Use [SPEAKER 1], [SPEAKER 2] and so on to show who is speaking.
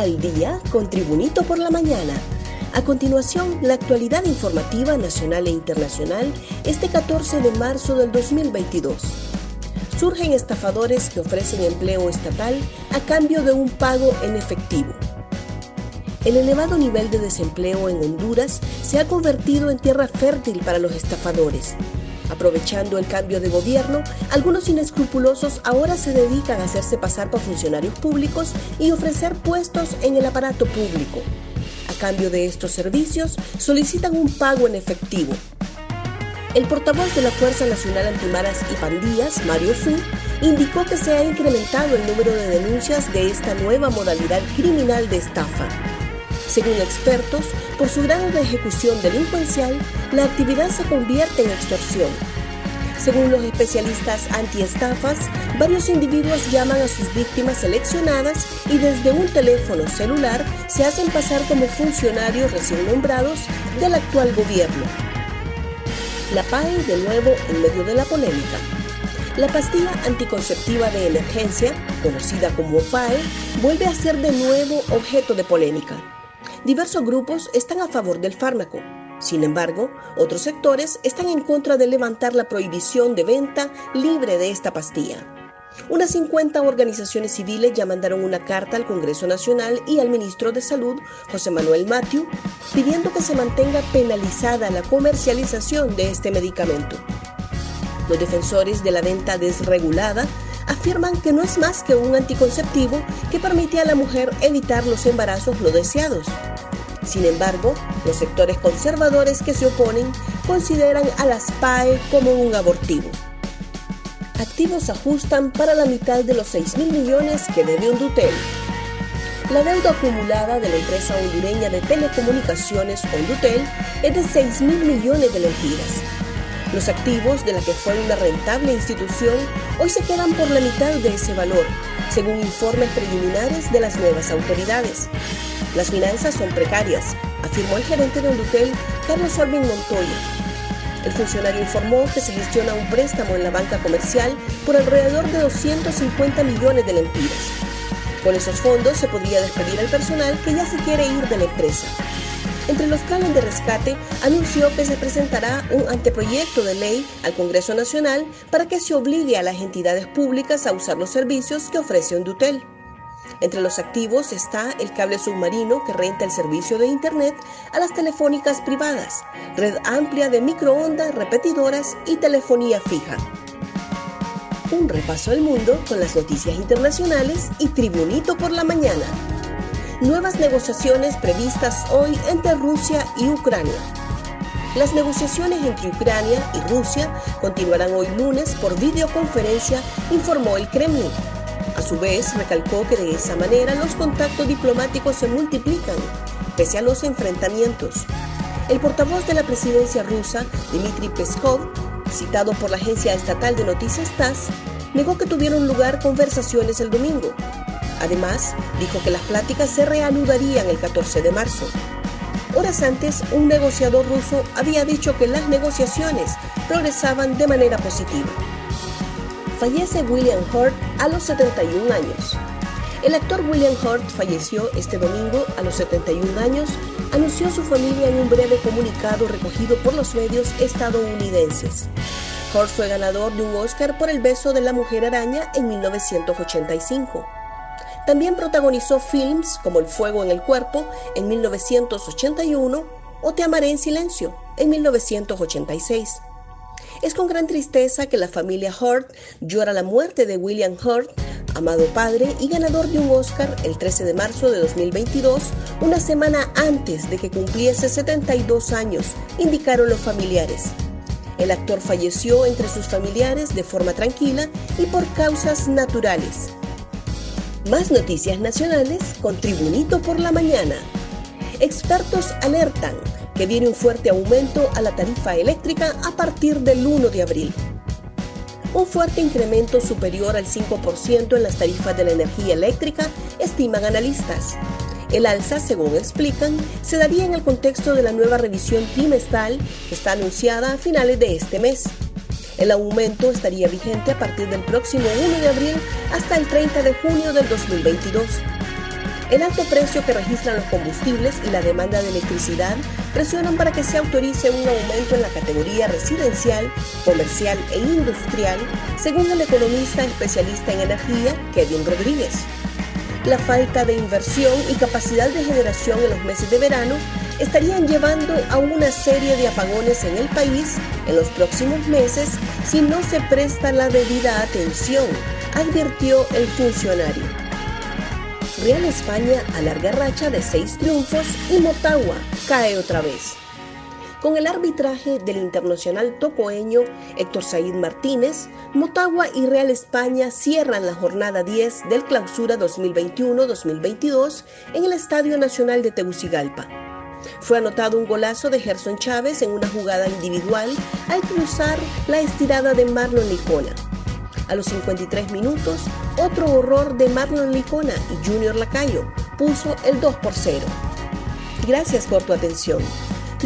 [SPEAKER 1] al día con Tribunito por la mañana. A continuación, la actualidad informativa nacional e internacional este 14 de marzo del 2022. Surgen estafadores que ofrecen empleo estatal a cambio de un pago en efectivo. El elevado nivel de desempleo en Honduras se ha convertido en tierra fértil para los estafadores. Aprovechando el cambio de gobierno, algunos inescrupulosos ahora se dedican a hacerse pasar por funcionarios públicos y ofrecer puestos en el aparato público. A cambio de estos servicios, solicitan un pago en efectivo. El portavoz de la Fuerza Nacional Antimaras y Pandillas, Mario Su, indicó que se ha incrementado el número de denuncias de esta nueva modalidad criminal de estafa. Según expertos, por su grado de ejecución delincuencial, la actividad se convierte en extorsión. Según los especialistas antiestafas, varios individuos llaman a sus víctimas seleccionadas y desde un teléfono celular se hacen pasar como funcionarios recién nombrados del actual gobierno. La PAE de nuevo en medio de la polémica. La pastilla anticonceptiva de emergencia, conocida como PAE, vuelve a ser de nuevo objeto de polémica. Diversos grupos están a favor del fármaco. Sin embargo, otros sectores están en contra de levantar la prohibición de venta libre de esta pastilla. Unas 50 organizaciones civiles ya mandaron una carta al Congreso Nacional y al ministro de Salud, José Manuel Matthew, pidiendo que se mantenga penalizada la comercialización de este medicamento. Los defensores de la venta desregulada afirman que no es más que un anticonceptivo que permite a la mujer evitar los embarazos no deseados. Sin embargo, los sectores conservadores que se oponen consideran a las PAE como un abortivo. Activos ajustan para la mitad de los 6 mil millones que debe Hondutel. La deuda acumulada de la empresa hondureña de telecomunicaciones Hondutel es de 6 mil millones de lempiras los activos de la que fue una rentable institución hoy se quedan por la mitad de ese valor, según informes preliminares de las nuevas autoridades. Las finanzas son precarias, afirmó el gerente de Hondutel, Carlos Orbin Montoya. El funcionario informó que se gestiona un préstamo en la banca comercial por alrededor de 250 millones de lempiras. Con esos fondos se podría despedir al personal que ya se quiere ir de la empresa. Entre los planes de rescate, anunció que se presentará un anteproyecto de ley al Congreso Nacional para que se obligue a las entidades públicas a usar los servicios que ofrece Hondutel. Entre los activos está el cable submarino que renta el servicio de Internet a las telefónicas privadas, red amplia de microondas, repetidoras y telefonía fija. Un repaso al mundo con las noticias internacionales y Tribunito por la mañana nuevas negociaciones previstas hoy entre Rusia y Ucrania. Las negociaciones entre Ucrania y Rusia continuarán hoy lunes por videoconferencia, informó el Kremlin. A su vez, recalcó que de esa manera los contactos diplomáticos se multiplican, pese a los enfrentamientos. El portavoz de la presidencia rusa, Dmitry Peskov, citado por la agencia estatal de noticias TASS, negó que tuvieron lugar conversaciones el domingo, Además, dijo que las pláticas se reanudarían el 14 de marzo. Horas antes, un negociador ruso había dicho que las negociaciones progresaban de manera positiva. Fallece William Hurt a los 71 años. El actor William Hurt falleció este domingo a los 71 años, anunció su familia en un breve comunicado recogido por los medios estadounidenses. Hurt fue ganador de un Oscar por El beso de la mujer araña en 1985. También protagonizó films como El fuego en el cuerpo en 1981 o Te amaré en silencio en 1986. Es con gran tristeza que la familia Hurt llora la muerte de William Hurt, amado padre y ganador de un Oscar el 13 de marzo de 2022, una semana antes de que cumpliese 72 años, indicaron los familiares. El actor falleció entre sus familiares de forma tranquila y por causas naturales. Más noticias nacionales con Tribunito por la mañana. Expertos alertan que viene un fuerte aumento a la tarifa eléctrica a partir del 1 de abril. Un fuerte incremento superior al 5% en las tarifas de la energía eléctrica, estiman analistas. El alza, según explican, se daría en el contexto de la nueva revisión trimestral que está anunciada a finales de este mes. El aumento estaría vigente a partir del próximo 1 de abril hasta el 30 de junio del 2022. El alto precio que registran los combustibles y la demanda de electricidad presionan para que se autorice un aumento en la categoría residencial, comercial e industrial, según el economista especialista en energía Kevin Rodríguez. La falta de inversión y capacidad de generación en los meses de verano estarían llevando a una serie de apagones en el país en los próximos meses si no se presta la debida atención, advirtió el funcionario. Real España alarga racha de seis triunfos y Motagua cae otra vez. Con el arbitraje del internacional tocoeño Héctor Said Martínez, Motagua y Real España cierran la jornada 10 del Clausura 2021-2022 en el Estadio Nacional de Tegucigalpa. Fue anotado un golazo de Gerson Chávez en una jugada individual al cruzar la estirada de Marlon Licona. A los 53 minutos, otro horror de Marlon Licona y Junior Lacayo puso el 2 por 0. Gracias por tu atención.